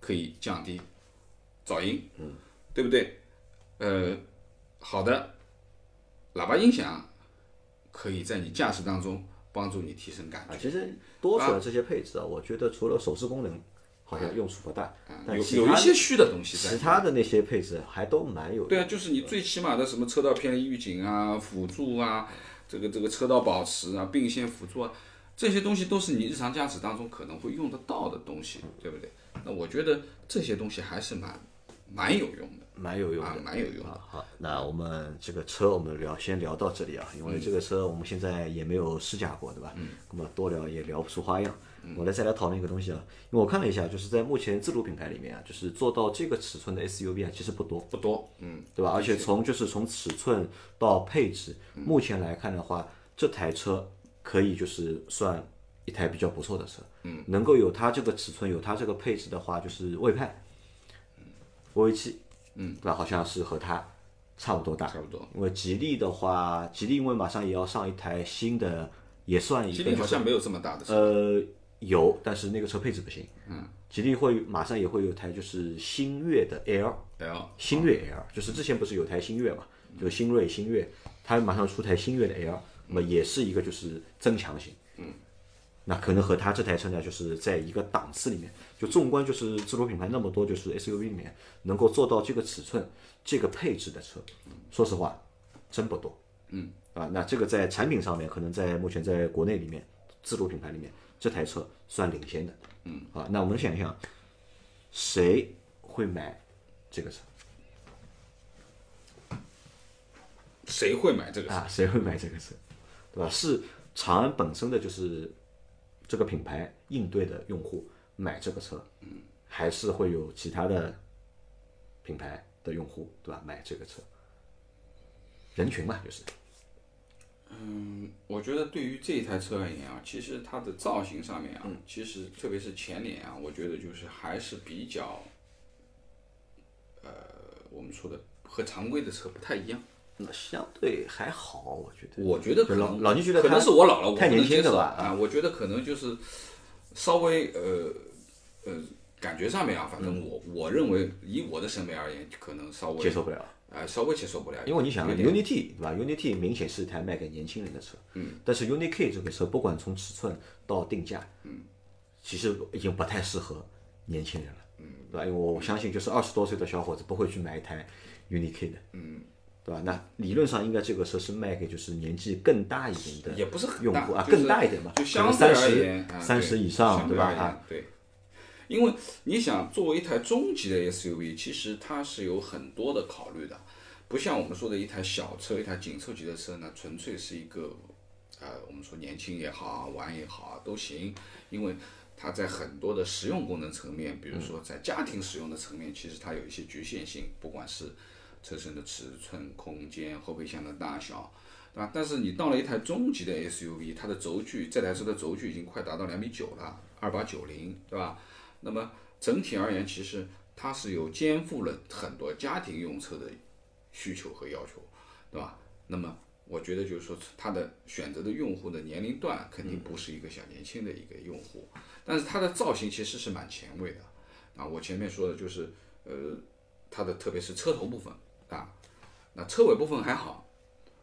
可以降低噪音，嗯，对不对？呃，好的喇叭音响可以在你驾驶当中帮助你提升感啊，觉，其实多出来这些配置啊，我觉得除了手势功能好像用处不大，但有有一些虚的东西在。其他的那些配置还都蛮有的。对啊，就是你最起码的什么车道偏离预警啊、辅助啊、这个这个车道保持啊、并线辅助啊，这些东西都是你日常驾驶当中可能会用得到的东西，对不对？那我觉得这些东西还是蛮蛮有用的蛮有用的，啊，蛮有用的。啊。好，那我们这个车我们聊先聊到这里啊，因为这个车我们现在也没有试驾过，对吧？嗯。那么多聊也聊不出花样。我来再来讨论一个东西啊，因为我看了一下，就是在目前自主品牌里面啊，就是做到这个尺寸的 SUV 啊，其实不多，不多，嗯，对吧？而且从就是从尺寸到配置，目前来看的话，这台车可以就是算一台比较不错的车。嗯，能够有它这个尺寸，有它这个配置的话，就是魏派，波威七，嗯，对吧？好像是和它差不多大。差不多。因为吉利的话，吉利因为马上也要上一台新的，也算一个吉利好像没有这么大的车，呃有，但是那个车配置不行。嗯，吉利会马上也会有台就是星越的 L，L 星越 L，就是之前不是有台星越嘛，就是新锐、星越，它马上出台星越的 L，那么也是一个就是增强型，嗯，那可能和它这台车呢，就是在一个档次里面，就纵观就是自主品牌那么多就是 SUV 里面能够做到这个尺寸、这个配置的车，说实话真不多，嗯，啊，那这个在产品上面，可能在目前在国内里面自主品牌里面，这台车算领先的，嗯，啊，那我们想一想，谁会买这个车？谁会买这个车？啊，谁会买这个车，对吧？是长安本身的就是这个品牌应对的用户买这个车，嗯，还是会有其他的品牌的用户，对吧？买这个车，人群嘛，就是嗯我觉得对于这一台车而言啊，其实它的造型上面啊，嗯其实特别是前脸啊，我觉得就是还是比较，呃，我们说的和常规的车不太一样。那相对还好，我觉得。我觉得可老能老倪觉得可能是我老了，我太年轻不能接受了吧啊，我觉得可能就是稍微呃呃感觉上面啊，反正我、我认为以我的审美而言，可能稍微接受不了。啊、稍微接受不了，因为你想，Unity 对吧？Unity 明显是一台卖给年轻人的车，嗯，但是 Unity 这个车不管从尺寸到定价，嗯，其实已经不太适合年轻人了，嗯，对吧？因为我相信，就是二十多岁的小伙子不会去买一台 Unity 的，嗯，对吧？那理论上应该这个车是卖给就是年纪更大一点的，也不是很用户啊，更大一点嘛，就相对三而言，啊十三十以上，对吧？啊，对，因为你想，作为一台中级的 SUV，其实它是有很多的考虑的，不像我们说的一台小车、一台紧凑级的车呢，纯粹是一个，呃，我们说年轻也好啊，玩也好啊，都行，因为它在很多的实用功能层面，比如说在家庭使用的层面，其实它有一些局限性，不管是车身的尺寸、空间、后备箱的大小。对吧，但是你到了一台中级的 SUV，它的轴距，这台车的轴距已经快达到两米九了，二八九零，对吧？那么整体而言，其实它是有肩负了很多家庭用车的需求和要求，对吧？那么我觉得就是说，它的选择的用户的年龄段肯定不是一个小年轻的一个用户，但是它的造型其实是蛮前卫的啊。我前面说的就是，呃，它的特别是车头部分啊，那车尾部分还好。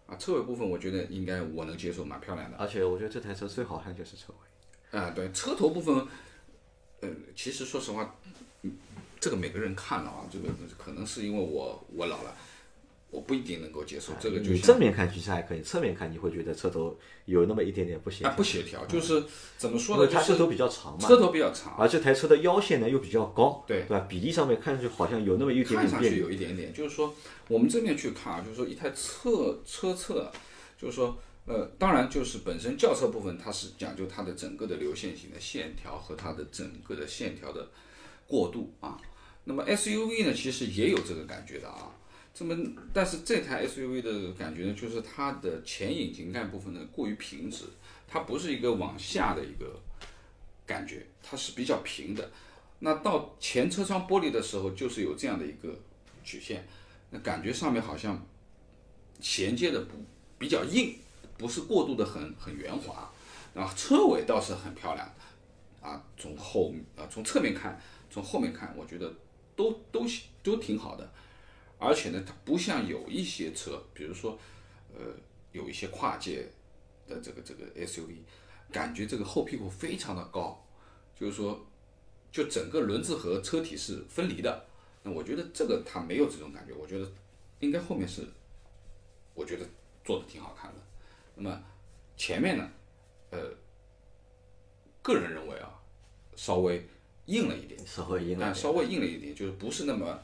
啊，车尾部分我觉得应该我能接受，蛮漂亮的。而且我觉得这台车最好看就是车尾，啊，对，车头部分，呃，其实说实话，嗯，这个每个人看了啊，这个可能是因为我我老了，我不一定能够接受。这个就你正面看其实还可以，侧面看你会觉得车头有那么一点点不协啊调，不协调，就是怎么说呢？它车头比较长嘛，车头比较长，而这台车的腰线呢又比较高，对对吧？比例上面看上去好像有那么一点看上去。有一点点，就是说我们正面去看啊，就是说一台侧车侧，就是说呃，当然就是本身轿车部分它是讲究它的整个的流线型的线条和它的整个的线条的过渡啊。那么 SUV 呢，其实也有这个感觉的啊。这么，但是这台 SUV 的感觉呢，就是它的前引擎盖部分呢过于平直，它不是一个往下的一个感觉，它是比较平的。那到前车窗玻璃的时候，就是有这样的一个曲线，那感觉上面好像衔接的不比较硬，不是过度的很很圆滑。然后车尾倒是很漂亮，啊，从后啊从侧面看，从后面看，我觉得都都都挺好的。而且呢，它不像有一些车，比如说呃有一些跨界的这个这个 SUV，感觉这个后屁股非常的高，就是说就整个轮子和车体是分离的。那我觉得这个它没有这种感觉，我觉得应该后面是，我觉得做的挺好看的。那么前面呢，呃，个人认为啊，稍微硬了一点，稍微硬了一点但，稍微硬了一点，就是不是那么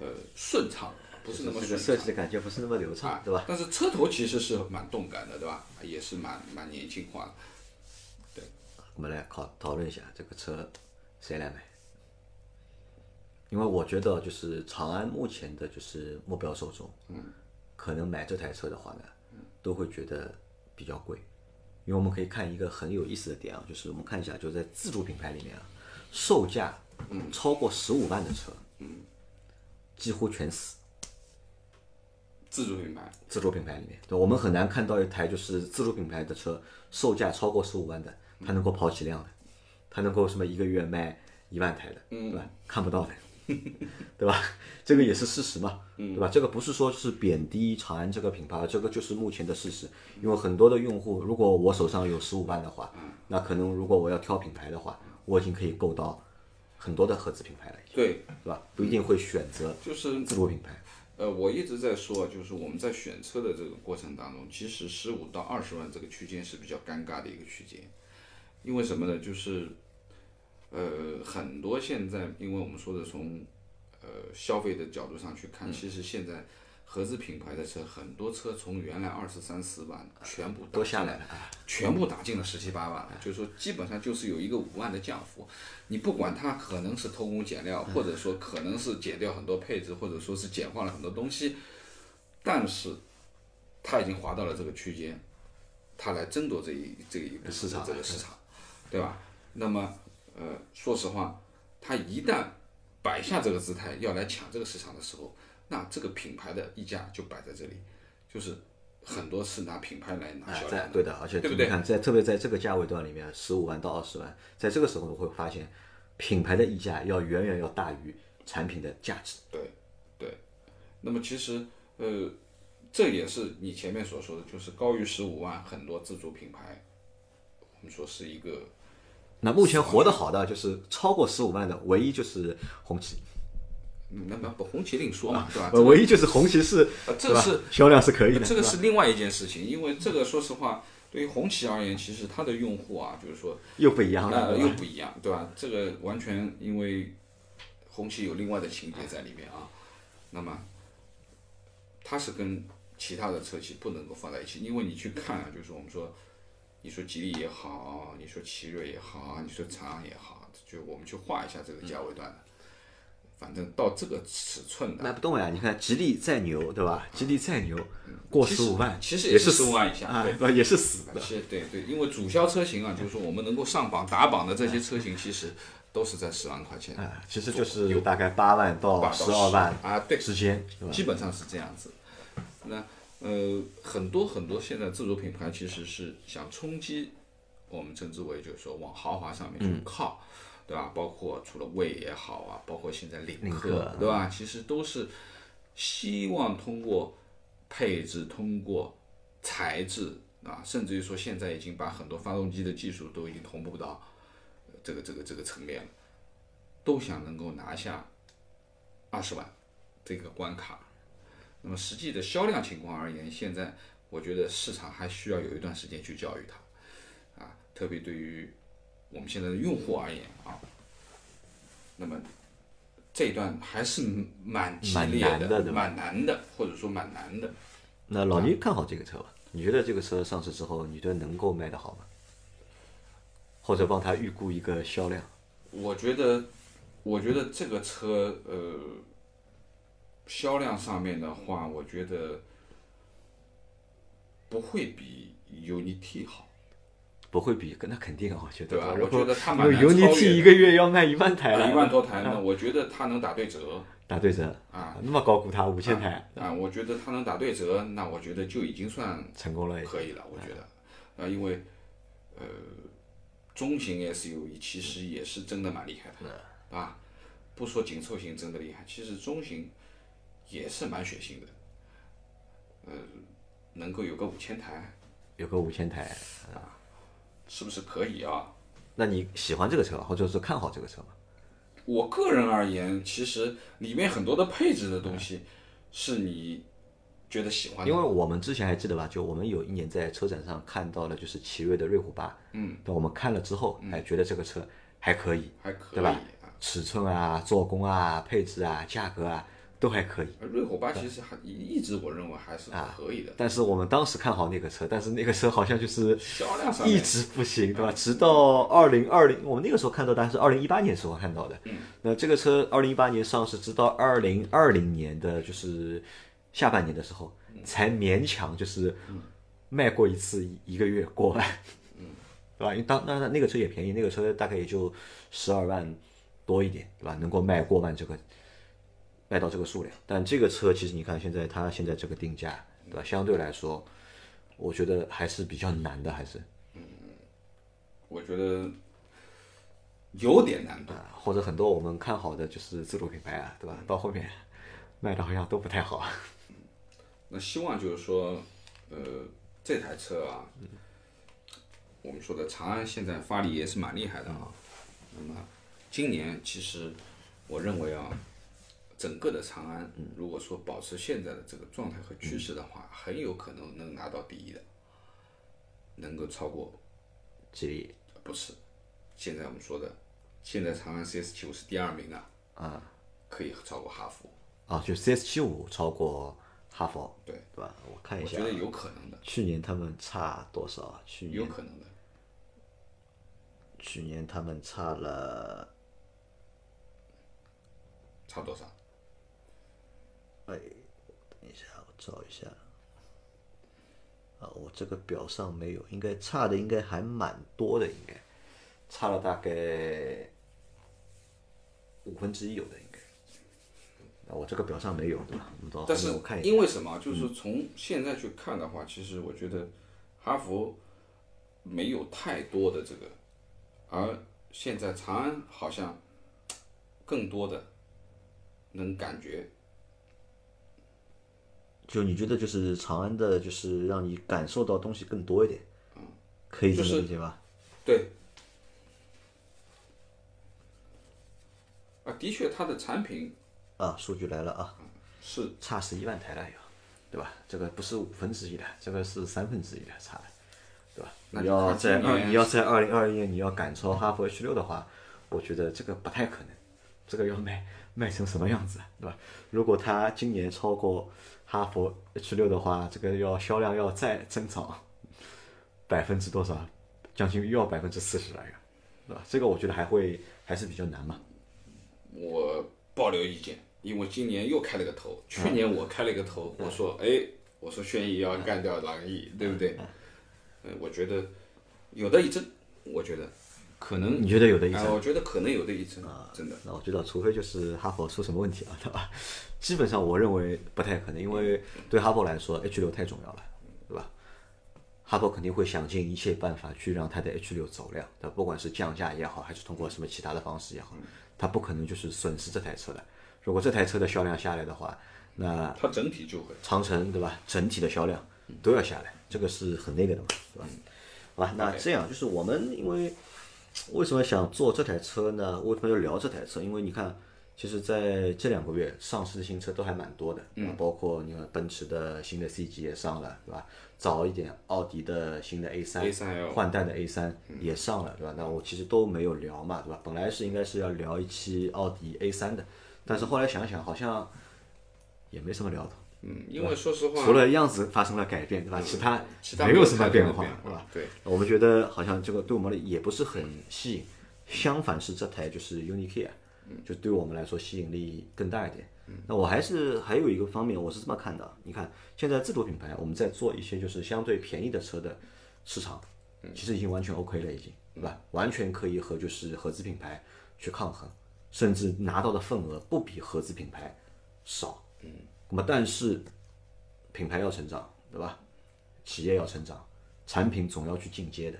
呃顺畅，不是那么这个顺畅设计的感觉不是那么流畅啊，，对吧？但是车头其实是蛮动感的，对吧？也是蛮蛮年轻化的。对我们来考讨论一下这个车谁来买？因为我觉得就是长安目前的就是目标受众，嗯，可能买这台车的话呢，都会觉得比较贵，因为我们可以看一个很有意思的点啊，就是我们看一下，就在自主品牌里面啊，售价超过十五万的车，嗯，几乎全死。自主品牌，自主品牌里面，对，我们很难看到一台就是自主品牌的车，售价超过十五万的，它能够跑几辆的，它能够什么一个月卖一万台的，对吧？看不到的，[laughs] 对吧？这个也是事实嘛，对吧？这个不是说是贬低长安这个品牌，这个就是目前的事实。因为很多的用户，如果我手上有十五万的话，那可能如果我要挑品牌的话，我已经可以够到很多的合资品牌了，对，是吧？不一定会选择就是自主品牌。呃，我一直在说，就是我们在选车的这个过程当中，其实十五到二十万这个区间是比较尴尬的一个区间，因为什么呢？就是呃，很多现在，因为我们说的从呃消费的角度上去看，其实现在合资品牌的车，很多车从原来二十三四万全部都下来了啊全部打进了十七八万了，就是说基本上就是有一个五万的降幅。你不管它可能是偷工减料，或者说可能是减掉很多配置，或者说是简化了很多东西，但是它已经滑到了这个区间，它来争夺这一这一部分市场这个市场，对吧？那么呃，说实话，它一旦摆下这个姿态要来抢这个市场的时候，那这个品牌的溢价就摆在这里，就是很多是拿品牌来拿哎销，量的。在对的，而且对不对你看，在特别在这个价位段里面，十五万到二十万，在这个时候会发现，品牌的溢价要远远要大于产品的价值。对，对。那么其实，呃，这也是你前面所说的，就是高于十五万，很多自主品牌，我们说是一个，那目前活得好的就是超过十五万的，唯一就是红旗，嗯那么不红旗另说嘛，对吧？呃，唯一就是红旗是，这个是销量是可以的，这个是另外一件事情，因为这个说实话，对于红旗而言，其实它的用户啊，就是说，又不一样了，又不一样，对吧？这个完全因为红旗有另外的情节在里面啊。那么，它是跟其他的车企不能够放在一起，因为你去看啊，就是我们说，你说吉利也好，你说奇瑞也好，你说长安也好，就我们去画一下这个价位段的，反正到这个尺寸的，卖不动呀！你看吉利再牛，对吧？吉利再牛，过十五万，其实也也是十五万以下啊，也是死的。是，对对，因为主销车型啊，就是说我们能够上榜打榜的这些车型，其实都是在十万块钱，啊，其实就是大概八万到十二万啊，对，之间，基本上是这样子。那呃，很多很多现在自主品牌其实是想冲击，我们称之为就是说往豪华上面嗯去靠，对吧？包括除了魏也好啊，包括现在领领克，对吧？其实都是希望通过配置，通过材质啊，甚至于说现在已经把很多发动机的技术都已经同步到呃这个这个这个层面了，都想能够拿下二十万这个关卡。那么实际的销量情况而言，现在我觉得市场还需要有一段时间去教育它，啊，特别对于我们现在的用户而言啊，那么这一段还是蛮激烈蛮难的蛮难的，或者说蛮难的。那老倪看好这个车吧？你觉得这个车上市之后，你觉得能够卖得好吗？或者帮他预估一个销量？我觉得，我觉得这个车呃，销量上面的话，我觉得不会比 UNI-T 好。不会比，那肯定啊，我觉得。对吧我觉得它因为蛮难超 UNI-T 越的。一个月要卖一万台了，一万多台呢，我觉得他能打对折。打对折。啊，那么高估他五千台，啊，我觉得他能打对折，那我觉得就已经算成功了。可以了，我觉得，啊，因为呃，中型 SUV 其实也是真的蛮厉害的，啊，不说紧凑型真的厉害，其实中型也是蛮血腥的，呃，能够有个五千台，有个五千台，是不是可以啊？那你喜欢这个车，或者是看好这个车吗？我个人而言，其实里面很多的配置的东西是你觉得喜欢的，因为我们之前还记得吧，就我们有一年在车展上看到了，就是奇瑞的瑞虎八，嗯，但我们看了之后，哎，觉得这个车还可以，还可以对吧啊。尺寸啊、做工啊、配置啊、价格啊都还可以。瑞虎八其实还一一直我认为还是可以的，但是我们当时看好那个车，但是那个车好像就是销量上一直不行，对吧？直到二零二零，我们那个时候看到的还是二零一八年时候看到的。嗯，那这个车二零一八年上市，直到二零二零年的就是下半年的时候，才勉强就是卖过一次一个月过万，嗯，[laughs] 对吧？因为当那那那个车也便宜，那个车大概也就十二万多一点，对吧？能够卖过万这个卖到这个数量，但这个车其实你看现在它现在这个定价，对吧？相对来说，我觉得还是比较难的，还是嗯我觉得有点难度，或者很多我们看好的就是自主品牌啊，对吧？到后面 [laughs] 卖的好像都不太好。那希望就是说，呃，这台车啊，我们说的长安现在发力也是蛮厉害的啊。那么今年其实我认为啊，整个的长安如果说保持现在的这个状态和趋势的话，很有可能能拿到第一的，能够超过吉利不是，现在我们说的，现在长安 CS 七五是第二名啊，啊可以超过哈弗，啊，就 CS 七五超过哈弗，对对吧？我看一下我觉，得有可能的，去年他们差多少啊？去年有可能的。去年他们差了，差多少？哎，等一下，我找一下。啊，我这个表上没有，应该差的应该还蛮多的，应该差了大概五分之一有的应该。啊，我这个表上没有，对吧？我们到后但是面我看一下。因为什么？就是从现在去看的话，其实我觉得哈佛没有太多的这个，而现在长安好像更多的能感觉就你觉得就是长安的，就是让你感受到东西更多一点，可以这么理解吧？对。啊，的确，它的产品啊，数据来了啊，是差十一万台了有，对吧？这个不是五分之一的，这个是三分之一的差的，对吧？你要在二，你要在二零二一年你要赶超哈弗 H 六的话，我觉得这个不太可能，这个要卖卖成什么样子，对吧？如果它今年超过哈佛 H 六的话，这个要销量要再增长百分之多少？将近又要百分之四十来个，对吧？这个我觉得还会还是比较难嘛。我保留意见，因为今年又开了个头，去年我开了个头，我说，哎，我说轩逸要干掉朗逸，对不对？嗯，我觉得有的一争，我觉得可能，你觉得有的一哎、争？我觉得可能有的一争，真的。那我知道，除非就是哈佛出什么问题啊，对吧？[laughs] 基本上我认为不太可能，因为对哈佛来说，H 六太重要了，对吧？哈佛肯定会想尽一切办法去让它的 H 六走量，对吧？不管是降价也好，还是通过什么其他的方式也好，它不可能就是损失这台车的。如果这台车的销量下来的话，那它整体就会，长城对吧？整体的销量都要下来，这个是很那个的嘛，对吧？好吧，那这样就是我们因为为什么想做这台车呢？为什么要聊这台车？因为你看，其实在这两个月上市的新车都还蛮多的，嗯，包括你看奔驰的新的 C 级也上了，对吧？早一点奥迪的新的 A 三 A3L 换代的 A 三也上了，对吧？那我其实都没有聊嘛，对吧？本来是应该是要聊一期奥迪 A 三的，但是后来想想好像也没什么聊的。嗯，因为说实话，除了样子发生了改变，对吧？其他其他没有什么变化，对吧？对，我们觉得好像这个对我们也不是很吸引，相反是这台就是 Unicare，就对我们来说吸引力更大一点。那我还是还有一个方面，我是这么看的。你看，现在自主品牌我们在做一些就是相对便宜的车的市场，其实已经完全 OK 了，已经，对吧？完全可以和就是合资品牌去抗衡，甚至拿到的份额不比合资品牌少。嗯，那么但是品牌要成长，对吧？企业要成长，产品总要去进阶的。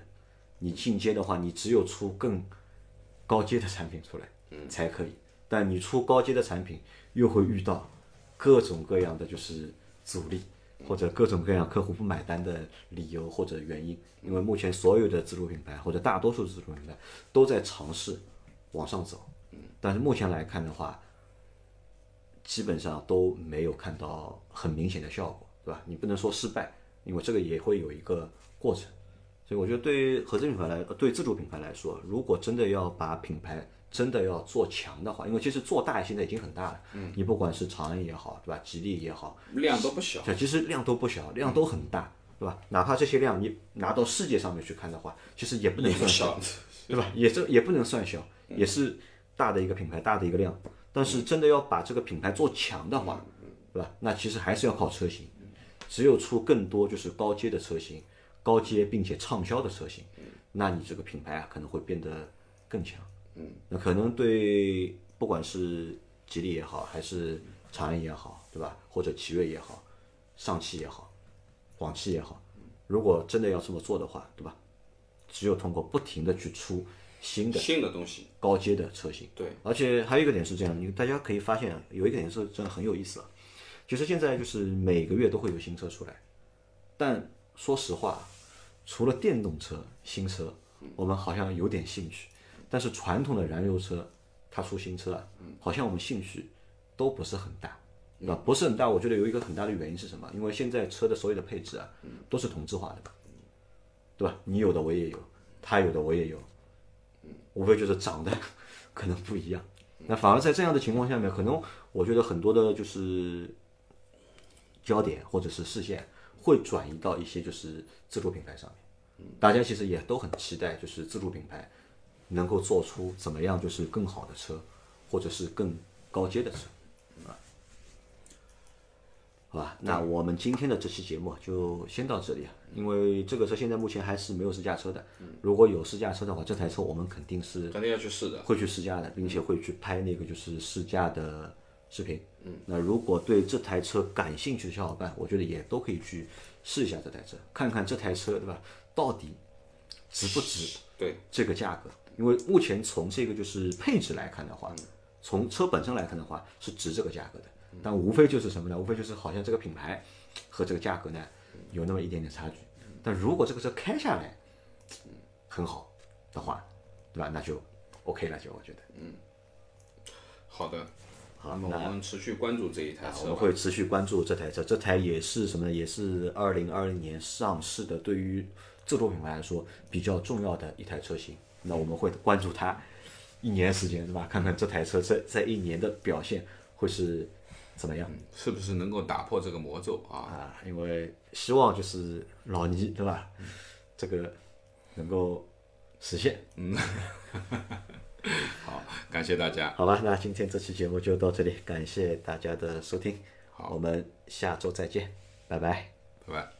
你进阶的话，你只有出更高阶的产品出来，才可以。但你出高阶的产品，又会遇到各种各样的就是阻力，或者各种各样客户不买单的理由或者原因。因为目前所有的自主品牌或者大多数自主品牌都在尝试往上走，但是目前来看的话，基本上都没有看到很明显的效果，对吧？你不能说失败，因为这个也会有一个过程。所以我觉得对于合资品牌来，呃对自主品牌来说，如果真的要把品牌真的要做强的话，因为其实做大现在已经很大了，嗯，你不管是长安也好，对吧？吉利也好，量都不小，对，其实量都不小，量都很大，对吧？哪怕这些量你拿到世界上面去看的话，其实也不能算小小，对吧？也这也不能算小，也是大的一个品牌，大的一个量。但是真的要把这个品牌做强的话，对吧？那其实还是要靠车型，只有出更多就是高阶的车型，高阶并且畅销的车型，那你这个品牌啊可能会变得更强。嗯，那可能对不管是吉利也好，还是长安也好，对吧？或者奇瑞也好，上汽也好，广汽也好，如果真的要这么做的话，对吧？只有通过不停的去出新的新的东西，高阶的车型。对，而且还有一个点是这样，你大家可以发现有一个点是真的很有意思啊。其实现在就是每个月都会有新车出来，但说实话，除了电动车新车，我们好像有点兴趣，但是传统的燃油车它出新车啊，好像我们兴趣都不是很大。对吧？不是很大，我觉得有一个很大的原因是什么？因为现在车的所有的配置啊，都是同质化的，对吧？你有的我也有，他有的我也有，无非就是长得 [laughs] 可能不一样。那反而在这样的情况下面，可能我觉得很多的就是焦点或者是视线会转移到一些就是自主品牌上面。大家其实也都很期待，就是自主品牌能够做出怎么样就是更好的车，或者是更高阶的车。好吧，那我们今天的这期节目就先到这里啊，因为这个车现在目前还是没有试驾车的。如果有试驾车的话，这台车我们肯定是肯定要去试的。会去试驾的，并且会去拍那个就是试驾的视频。嗯，那如果对这台车感兴趣的小伙伴，我觉得也都可以去试一下这台车，看看这台车对吧，到底值不值对这个价格？因为目前从这个就是配置来看的话，从车本身来看的话是值这个价格的。但无非就是什么呢？无非就是好像这个品牌和这个价格呢有那么一点点差距。但如果这个车开下来很好的话，对吧？那就 OK 了，就我觉得。嗯，好的。好，那我们持续关注这一台车。我们会持续关注这台车。这台也是什么呢？也是二零二零年上市的，对于自主品牌来说比较重要的一台车型。那我们会关注它一年时间，对吧？看看这台车在在一年的表现会是。怎么样？是不是能够打破这个魔咒啊？啊，因为希望就是老倪对吧？这个能够实现。嗯，[laughs] 好，感谢大家。好吧，那今天这期节目就到这里，感谢大家的收听。好，我们下周再见，拜拜，拜拜。